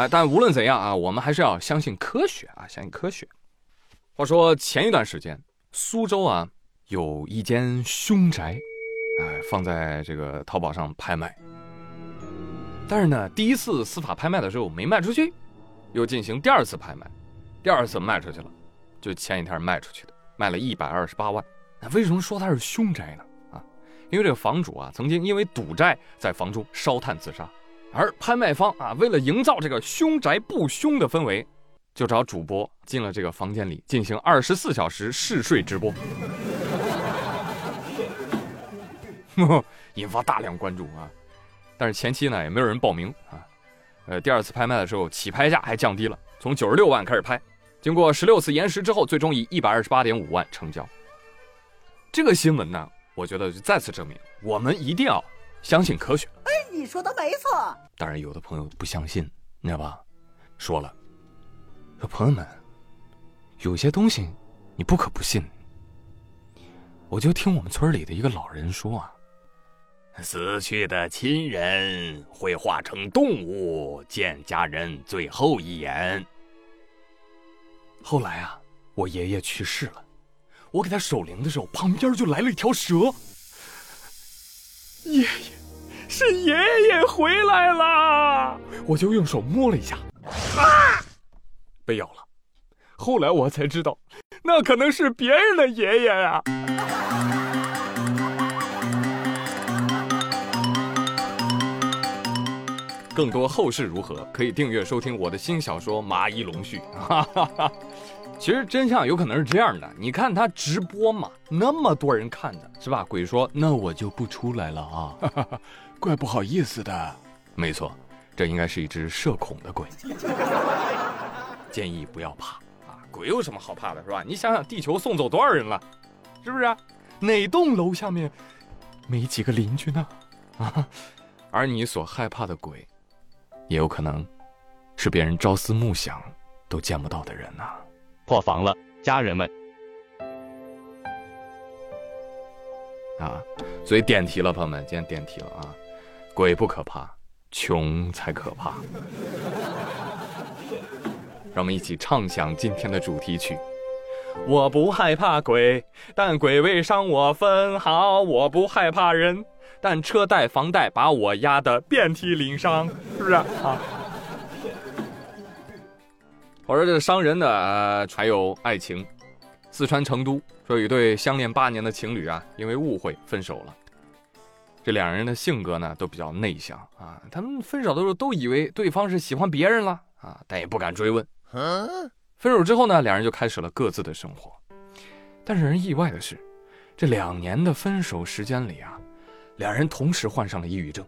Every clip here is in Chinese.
哎，但无论怎样啊，我们还是要相信科学啊，相信科学。话说前一段时间，苏州啊有一间凶宅，哎，放在这个淘宝上拍卖。但是呢，第一次司法拍卖的时候没卖出去，又进行第二次拍卖，第二次卖出去了，就前几天卖出去的，卖了一百二十八万。那为什么说它是凶宅呢？啊，因为这个房主啊曾经因为赌债在房中烧炭自杀，而拍卖方啊为了营造这个凶宅不凶的氛围。就找主播进了这个房间里进行二十四小时试睡直播，引发大量关注啊！但是前期呢也没有人报名啊。呃，第二次拍卖的时候起拍价还降低了，从九十六万开始拍，经过十六次延时之后，最终以一百二十八点五万成交。这个新闻呢，我觉得就再次证明我们一定要相信科学。哎，你说的没错。当然，有的朋友不相信，你知道吧？说了。说朋友们，有些东西你不可不信。我就听我们村里的一个老人说啊，死去的亲人会化成动物见家人最后一眼。后来啊，我爷爷去世了，我给他守灵的时候，旁边就来了一条蛇。爷爷，是爷爷回来了，我就用手摸了一下。啊！被咬了，后来我才知道，那可能是别人的爷爷呀。更多后事如何，可以订阅收听我的新小说《麻衣龙序》。哈哈哈》。其实真相有可能是这样的，你看他直播嘛，那么多人看的是吧？鬼说那我就不出来了啊，怪不好意思的。没错，这应该是一只社恐的鬼。建议不要怕啊！鬼有什么好怕的，是吧？你想想，地球送走多少人了，是不是？哪栋楼下面没几个邻居呢？啊！而你所害怕的鬼，也有可能是别人朝思暮想都见不到的人呐！破防了，家人们！啊，所以点题了，朋友们，今天点题了啊！鬼不可怕，穷才可怕。让我们一起唱响今天的主题曲。我不害怕鬼，但鬼未伤我分毫；我不害怕人，但车贷房贷把我压得遍体鳞伤，是不是啊？我说这伤人的还有爱情。四川成都说一对相恋八年的情侣啊，因为误会分手了。这两人的性格呢都比较内向啊，他们分手的时候都以为对方是喜欢别人了啊，但也不敢追问。分手之后呢，两人就开始了各自的生活。但是人意外的是，这两年的分手时间里啊，两人同时患上了抑郁症。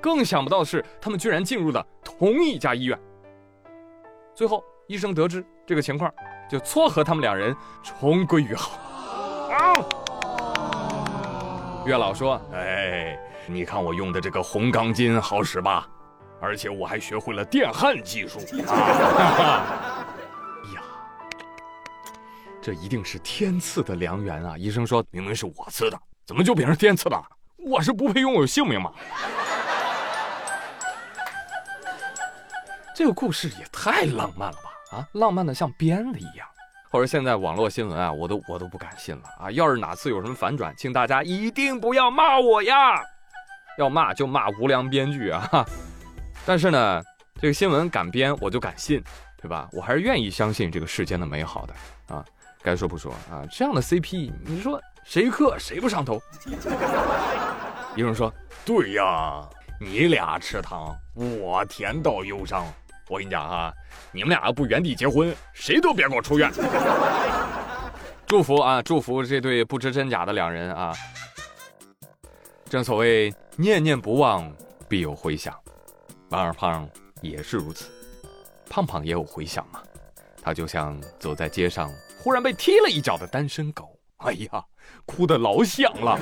更想不到的是，他们居然进入了同一家医院。最后，医生得知这个情况，就撮合他们两人重归于好。月老说：“哎，你看我用的这个红钢筋好使吧？”而且我还学会了电焊技术。哎呀，这一定是天赐的良缘啊！医生说明明是我赐的，怎么就变成天赐的？我是不配拥有性命吗？这个故事也太浪漫了吧！啊，浪漫的像编的一样。或者现在网络新闻啊，我都我都不敢信了啊！要是哪次有什么反转，请大家一定不要骂我呀！要骂就骂无良编剧啊！但是呢，这个新闻敢编，我就敢信，对吧？我还是愿意相信这个世间的美好的啊。该说不说啊，这样的 CP，你说谁磕谁不上头？有人说：“对呀，你俩吃糖，我甜到忧伤。我跟你讲啊，你们俩要不原地结婚，谁都别给我出院。祝福啊，祝福这对不知真假的两人啊。正所谓念念不忘，必有回响。”王二胖也是如此，胖胖也有回响嘛。他就像走在街上，忽然被踢了一脚的单身狗。哎呀，哭的老响了。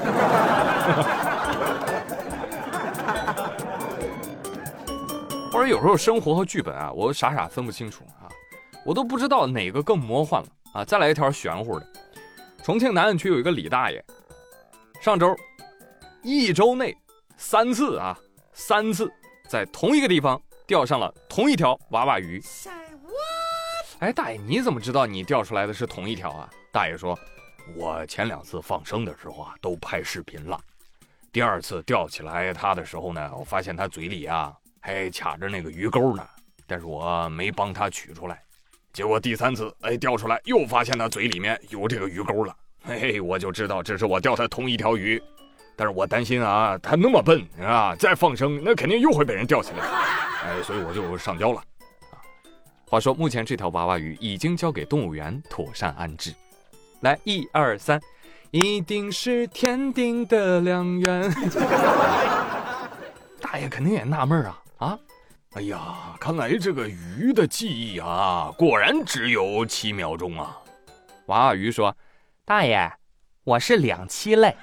或者有时候生活和剧本啊，我傻傻分不清楚啊，我都不知道哪个更魔幻了啊。再来一条玄乎的，重庆南岸区有一个李大爷，上周一周内三次啊，三次。在同一个地方钓上了同一条娃娃鱼。哎，大爷，你怎么知道你钓出来的是同一条啊？大爷说，我前两次放生的时候啊，都拍视频了。第二次钓起来它的时候呢，我发现它嘴里啊还卡着那个鱼钩呢，但是我没帮它取出来。结果第三次，哎，钓出来又发现它嘴里面有这个鱼钩了。嘿嘿，我就知道这是我钓的同一条鱼。但是我担心啊，它那么笨啊，再放生那肯定又会被人钓起来，哎，所以我就上交了。啊，话说目前这条娃娃鱼已经交给动物园妥善安置。来，一二三，一定是天定的良缘。大爷肯定也纳闷啊啊！哎呀，看来这个鱼的记忆啊，果然只有七秒钟啊。娃娃鱼说：“大爷，我是两栖类。”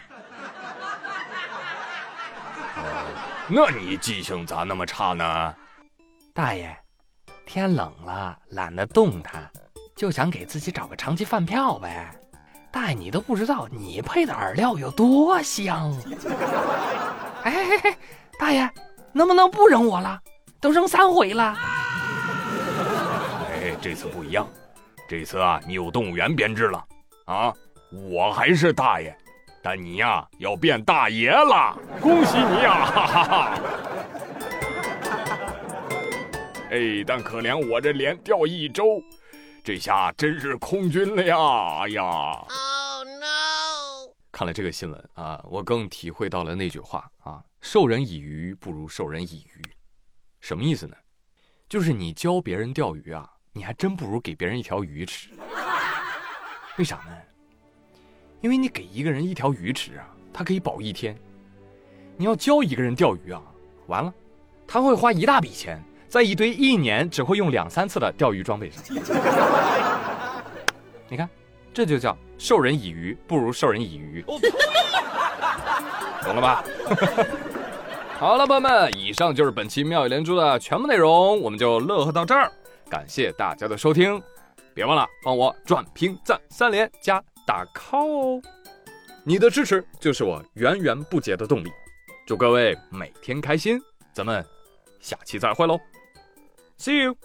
那你记性咋那么差呢？大爷，天冷了，懒得动弹，就想给自己找个长期饭票呗。大爷，你都不知道你配的饵料有多香。哎哎哎，大爷，能不能不扔我了？都扔三回了。哎，这次不一样，这次啊，你有动物园编制了啊，我还是大爷。但你呀，要变大爷了，恭喜你呀！哈哈哈。哎，但可怜我这连钓一周，这下真是空军了呀！哎呀！Oh！看了这个新闻啊，我更体会到了那句话啊：“授人以鱼，不如授人以渔。”什么意思呢？就是你教别人钓鱼啊，你还真不如给别人一条鱼吃。为啥呢？因为你给一个人一条鱼吃啊，他可以保一天；你要教一个人钓鱼啊，完了，他会花一大笔钱在一堆一年只会用两三次的钓鱼装备上。你看，这就叫授人以鱼不如授人以渔，懂了吧？好了，朋友们，以上就是本期妙语连珠的全部内容，我们就乐呵到这儿。感谢大家的收听，别忘了帮我转评赞三连加。打 call 哦！你的支持就是我源源不竭的动力。祝各位每天开心，咱们下期再会喽，See you。